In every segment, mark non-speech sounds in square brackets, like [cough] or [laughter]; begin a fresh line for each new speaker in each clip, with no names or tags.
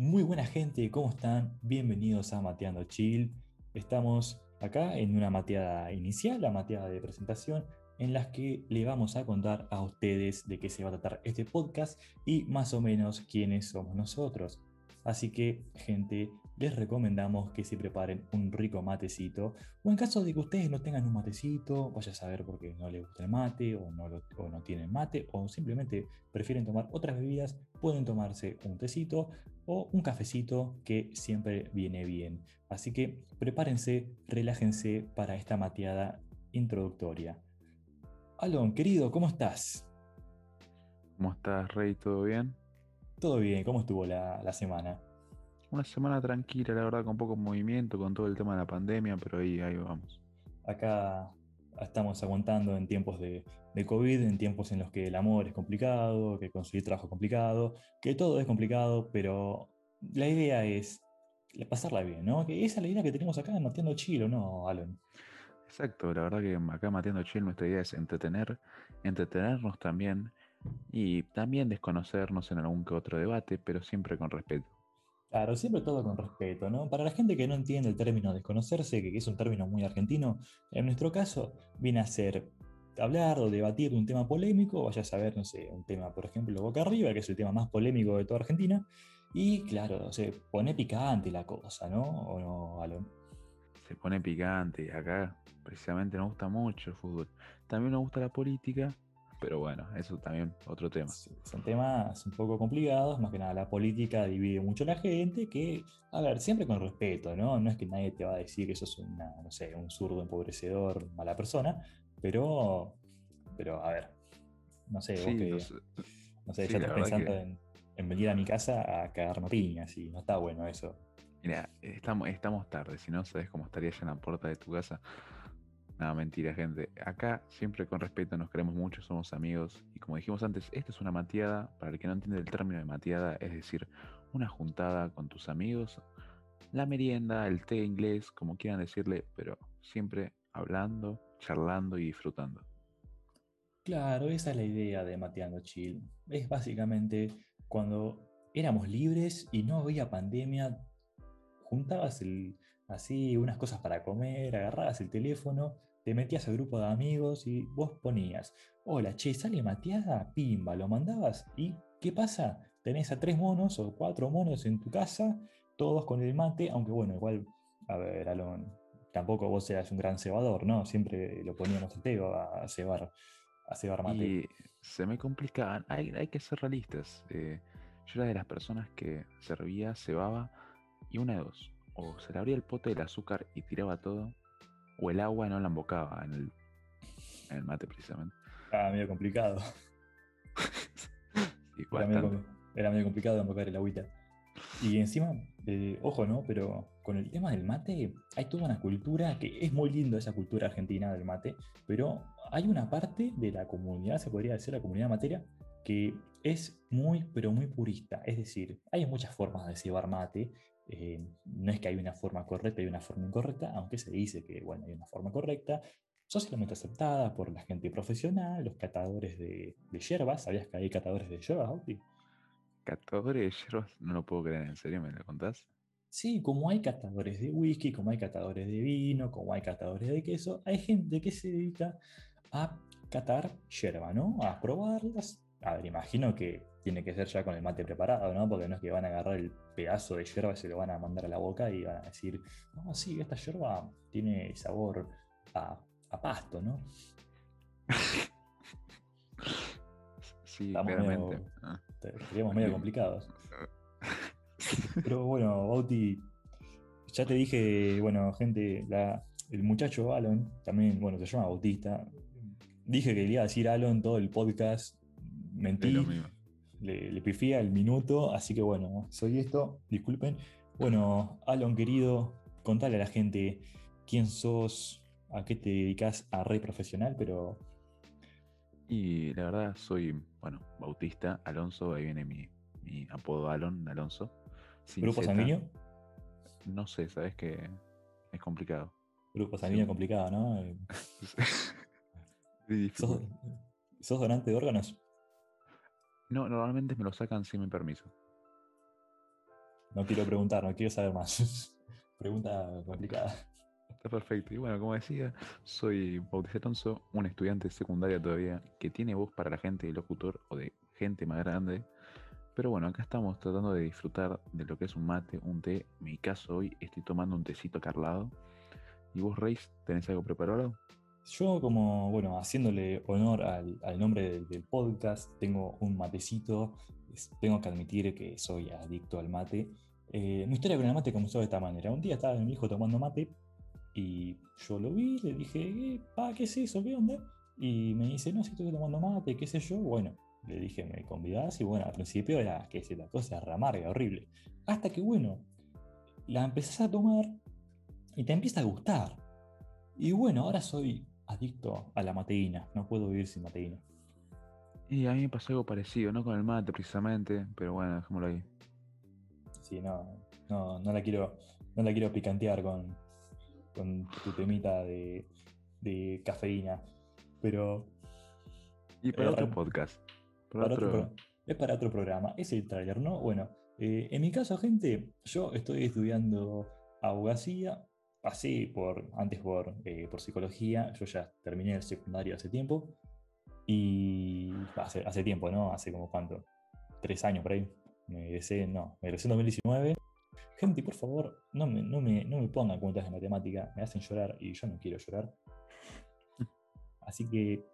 Muy buena gente, ¿cómo están? Bienvenidos a Mateando Chill. Estamos acá en una mateada inicial, la mateada de presentación, en las que le vamos a contar a ustedes de qué se va a tratar este podcast y más o menos quiénes somos nosotros. Así que, gente, les recomendamos que se preparen un rico matecito. O en caso de que ustedes no tengan un matecito, vaya a saber por qué no les gusta el mate, o no, no tienen mate, o simplemente prefieren tomar otras bebidas, pueden tomarse un tecito o un cafecito que siempre viene bien. Así que prepárense, relájense para esta mateada introductoria. Alon, querido, ¿cómo estás?
¿Cómo estás, Rey? ¿Todo bien?
Todo bien, ¿cómo estuvo la, semana?
Una semana tranquila, la verdad, con poco movimiento, con todo el tema de la pandemia, pero ahí, ahí vamos.
Acá estamos aguantando en tiempos de, COVID, en tiempos en los que el amor es complicado, que conseguir trabajo es complicado, que todo es complicado, pero la idea es pasarla bien, ¿no? Que esa es la idea que tenemos acá en Mateando Chilo, ¿no, Alan?
Exacto, la verdad que acá Mateando Chilo nuestra idea es entretener, entretenernos también y también desconocernos en algún que otro debate, pero siempre con respeto.
Claro, siempre todo con respeto, ¿no? Para la gente que no entiende el término desconocerse, que es un término muy argentino, en nuestro caso viene a ser hablar o debatir de un tema polémico, vaya a saber, no sé, un tema, por ejemplo, Boca Arriba, que es el tema más polémico de toda Argentina, y claro, se pone picante la cosa, ¿no? ¿O no, Alon?
Se pone picante, acá precisamente nos gusta mucho el fútbol. También nos gusta la política, pero bueno, eso también otro tema.
son temas un poco complicados, más que nada la política divide mucho a la gente, que, a ver, siempre con respeto, ¿no? No es que nadie te va a decir que sos una, no sé, un zurdo empobrecedor, mala persona, pero, pero a ver, no sé, vos que, no sé, ya estás pensando en, venir a mi casa a cagar piñas y no está bueno eso.
Mira, estamos, estamos tarde, si no sabes cómo estaría ya en la puerta de tu casa Nada, mentira, gente. Acá siempre con respeto nos queremos mucho, somos amigos. Y como dijimos antes, esto es una mateada. Para el que no entiende el término de mateada, es decir, una juntada con tus amigos, la merienda, el té inglés, como quieran decirle, pero siempre hablando, charlando y disfrutando.
Claro, esa es la idea de Mateando Chill. Es básicamente cuando éramos libres y no había pandemia, juntabas así unas cosas para comer, agarrabas el teléfono te metías al grupo de amigos y vos ponías, hola, che, sale mateada, pimba, lo mandabas y ¿qué pasa? Tenés a tres monos o cuatro monos en tu casa, todos con el mate, aunque bueno, igual, a ver, Alon, tampoco vos seas un gran cebador, ¿no? Siempre lo poníamos a Teo a cebar, a cebar mate.
Y se me complicaban, hay, que ser realistas. Eh, yo era de las personas que servía, cebaba y una de dos, o se le abría el pote del azúcar y tiraba todo, o el agua no la embocaba en el, en el mate precisamente.
Ah, medio complicado. [laughs] era, medio, complicado embocar el agüita. Y encima, eh, ojo, ¿no? Pero con el tema del mate, hay toda una cultura que es muy lindo esa cultura argentina del mate, pero hay una parte de la comunidad, se podría decir la comunidad materia, que es muy, pero muy purista. Es decir, hay muchas formas de cebar mate eh, no es que hay una forma correcta y una forma incorrecta, aunque se dice que bueno, hay una forma correcta, socialmente aceptada por la gente profesional, los catadores de, de hierbas. ¿Sabías que hay catadores de hierbas, Bauti?
¿Catadores de hierbas? No lo puedo creer, ¿en serio me lo contás?
Sí, como hay catadores de whisky, como hay catadores de vino, como hay catadores de queso, hay gente que se dedica a catar hierba, ¿no? A probarlas. A ver, imagino que tiene que ser ya con el mate preparado, ¿no? Porque no es que van a agarrar el pedazo de yerba y se lo van a mandar a la boca y van a decir, no, sí, esta yerba tiene sabor a, pasto, ¿no? [laughs]
Sí, claramente.
Seríamos medio complicados. [laughs] Pero bueno, Bauti, ya te dije, bueno, gente, el muchacho Alon, también, bueno, se llama Bautista. Dije que le iba a decir Alon todo el podcast. Mentí le, le pifía el minuto, así que bueno, soy esto, disculpen. Bueno, Alon querido, contale a la gente quién sos, a qué te dedicas a rey profesional, pero...
Y la verdad soy, bueno, Bautista, Alonso, ahí viene mi, apodo Alon, Alonso.
¿Grupo sanguíneo?
No sé, sabes que es complicado.
Grupo sanguíneo complicado, ¿no? [laughs] [laughs] ¿Sos, ¿Sos donante de órganos?
No, normalmente me lo sacan sin mi permiso.
No quiero preguntar, no quiero saber más. [laughs] Pregunta complicada.
Está perfecto. Y bueno, como decía, soy Bautista Alonso, un estudiante de secundaria todavía que tiene voz para la gente de locutor o de gente más grande. Pero bueno, acá estamos tratando de disfrutar de lo que es un mate, un té. En mi caso hoy estoy tomando un tecito carlado. ¿Y vos, Reis, tenés algo preparado?
Yo, como, bueno, haciéndole honor al, nombre del, podcast, tengo un matecito. tengo que admitir que soy adicto al mate. Eh, mi historia con el mate comenzó de esta manera. Un día estaba mi hijo tomando mate y yo lo vi, le dije, pa, ¿qué es eso? ¿Qué onda? Y me dice, no, si estoy tomando mate, qué sé yo. Bueno, le dije, ¿me convidás? Y bueno, al principio era, que es la cosa era amarga, horrible. Hasta que, bueno, la empezás a tomar y te empieza a gustar. Y bueno, ahora soy adicto a la mateína, no puedo vivir sin mateína.
Y a mí me pasó algo parecido, no con el mate precisamente, pero bueno, dejémoslo ahí.
Sí, no, no, no la quiero, no la quiero picantear con, con tu temita de, de cafeína. Pero.
Y para eh, otro podcast.
es para otro programa. Es el trailer, ¿no? Bueno, eh, en mi caso, gente, yo estoy estudiando abogacía. Pasé por, antes por, eh, por psicología. Yo ya terminé el secundario hace tiempo. Y hace, hace tiempo, ¿no? Hace como cuánto. Tres años por ahí. Me egresé, no, me egresé en 2019 Gente, por favor, no me, no me, no me pongan cuentas de matemática, me hacen llorar y yo no quiero llorar. Así que,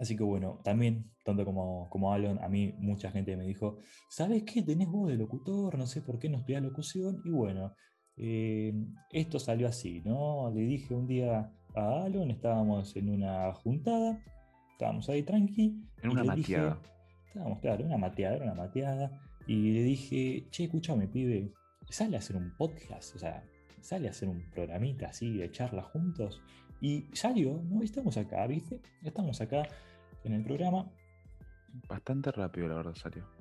así que bueno, también, tanto como, como Alon, a mí mucha gente me dijo, ¿sabes qué? Tenés voz de locutor, no sé por qué no estudias locución. Y bueno, eh, esto salió así, ¿no? Le dije un día a Alon, estábamos en una juntada, estábamos ahí tranqui.
En una mateada.
estábamos, claro, una mateada, era una mateada. Y le dije, che, escúchame, pibe, sale a hacer un podcast, o sea, sale a hacer un programita así de charla juntos. Y salió, ¿no? Estamos acá, ¿viste? Estamos acá en el programa.
Bastante rápido, la verdad, salió.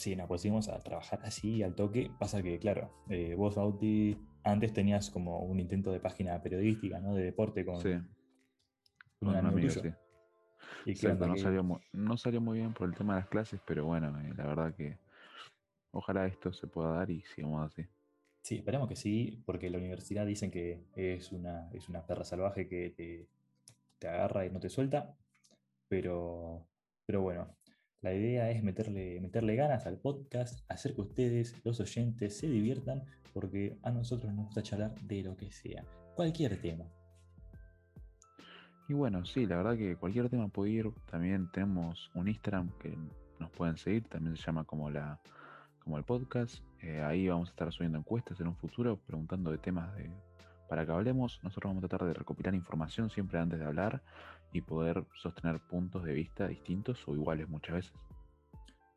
Sí, nos pusimos a trabajar así al toque. Pasa que, claro, eh, vos, Bauti, antes tenías como un intento de página periodística, ¿no? De deporte con,
sí. un amigo, Sí. Y no, salió muy, no salió muy bien por el tema de las clases, pero bueno, eh, la verdad que Ojalá esto se pueda dar y sigamos así.
Sí, esperemos que sí, porque la universidad dicen que es una, es una perra salvaje que te, te agarra y no te suelta. Pero, pero bueno, la idea es meterle, meterle ganas al podcast, hacer que ustedes, los oyentes, se diviertan, porque a nosotros nos gusta charlar de lo que sea, cualquier tema.
Y bueno, sí, la verdad que cualquier tema puede ir. También tenemos un Instagram que nos pueden seguir, también se llama como la como el podcast. Eh, ahí vamos a estar subiendo encuestas en un futuro, preguntando de temas de, para que hablemos. Nosotros vamos a tratar de recopilar información siempre antes de hablar y poder sostener puntos de vista distintos o iguales muchas veces.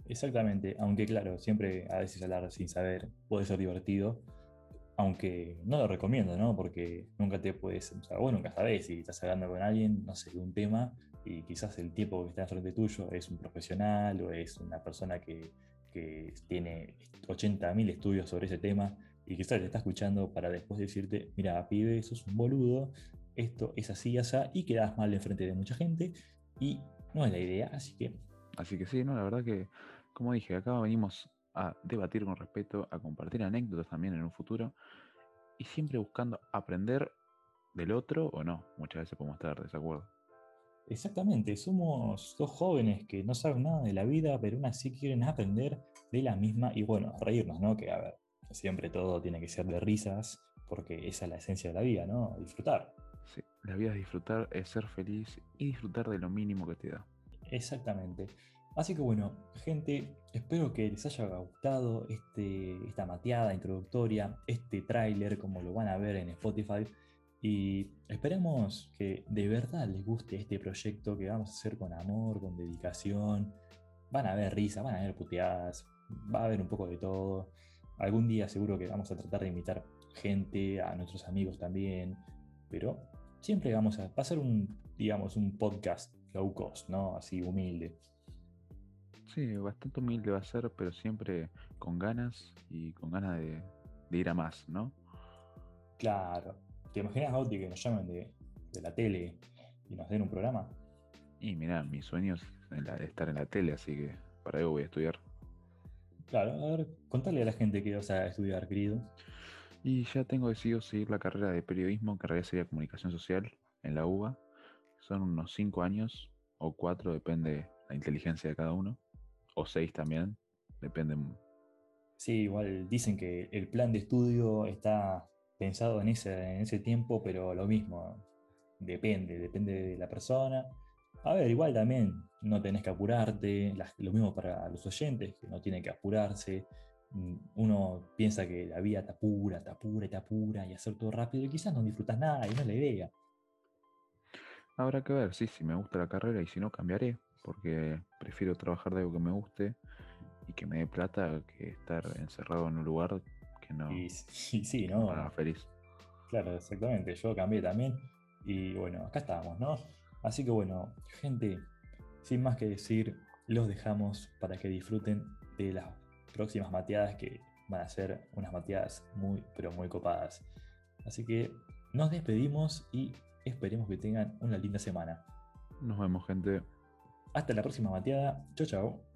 Exactamente, aunque claro, siempre a veces hablar sin saber puede ser divertido, aunque no lo recomiendo, ¿no? Porque nunca te puedes, o sea, vos nunca sabés si estás hablando con alguien, no sé, de un tema, y quizás el tipo que está enfrente tuyo es un profesional o es una persona que que tiene 80.000 estudios sobre ese tema y quizás te está escuchando para después decirte, mira, pibe, sos un boludo, esto es así, así, y quedas mal enfrente de mucha gente y no es la idea, así que...
Así que sí, no, la verdad que, como dije, acá venimos a debatir con respeto, a compartir anécdotas también en un futuro y siempre buscando aprender del otro o no, muchas veces podemos estar de desacuerdo.
Exactamente, somos dos jóvenes que no saben nada de la vida, pero aún así quieren aprender de la misma y bueno, reírnos, ¿no? Que a ver, siempre todo tiene que ser de risas, porque esa es la esencia de la vida, ¿no? Disfrutar.
Sí, la vida es disfrutar, es ser feliz y disfrutar de lo mínimo que te da.
Exactamente. Así que bueno, gente, espero que les haya gustado este, esta mateada introductoria, este tráiler, como lo van a ver en Spotify. Y esperemos que de verdad les guste este proyecto que vamos a hacer con amor, con dedicación. Van a haber risas, van a haber puteadas, va a haber un poco de todo. Algún día seguro que vamos a tratar de invitar gente, a nuestros amigos también, pero siempre vamos a pasar un, digamos, un podcast low cost, ¿no? Así humilde.
Sí, bastante humilde va a ser, pero siempre con ganas y con ganas de, de ir a más, ¿no?
Claro, ¿Te imaginas, Bauti, que nos llamen de, la tele y nos den un programa?
Y mira, mis sueños es estar en la tele, así que para eso voy a estudiar.
Claro, a ver, contale a la gente que vas a estudiar, querido.
Y ya tengo decidido seguir la carrera de periodismo, que en realidad sería comunicación social, en la UBA. Son unos cinco años, o cuatro, depende la inteligencia de cada uno. O seis también, depende.
Sí, igual dicen que el plan de estudio está pensado en ese, en ese tiempo, pero lo mismo, depende, depende de la persona. A ver, igual también no tenés que apurarte, lo mismo para los oyentes, que no tienen que apurarse. Mm, uno piensa que la vida está pura, está pura, está pura y hacer todo rápido y quizás no disfrutas nada y no es la idea.
Habrá que ver, sí, si me gusta la carrera y si no, cambiaré, porque prefiero trabajar de algo que me guste y que me dé plata que estar encerrado en un lugar que no.
Y, sí, [laughs] ¿no?
feliz.
Claro, exactamente. Yo cambié también y bueno, acá estamos, ¿no? Así que bueno, gente, sin más que decir, los dejamos para que disfruten de las próximas mateadas que van a ser unas mateadas muy, pero muy copadas. Así que nos despedimos y esperemos que tengan una linda semana.
Nos vemos, gente.
Hasta la próxima mateada. Chau, chau.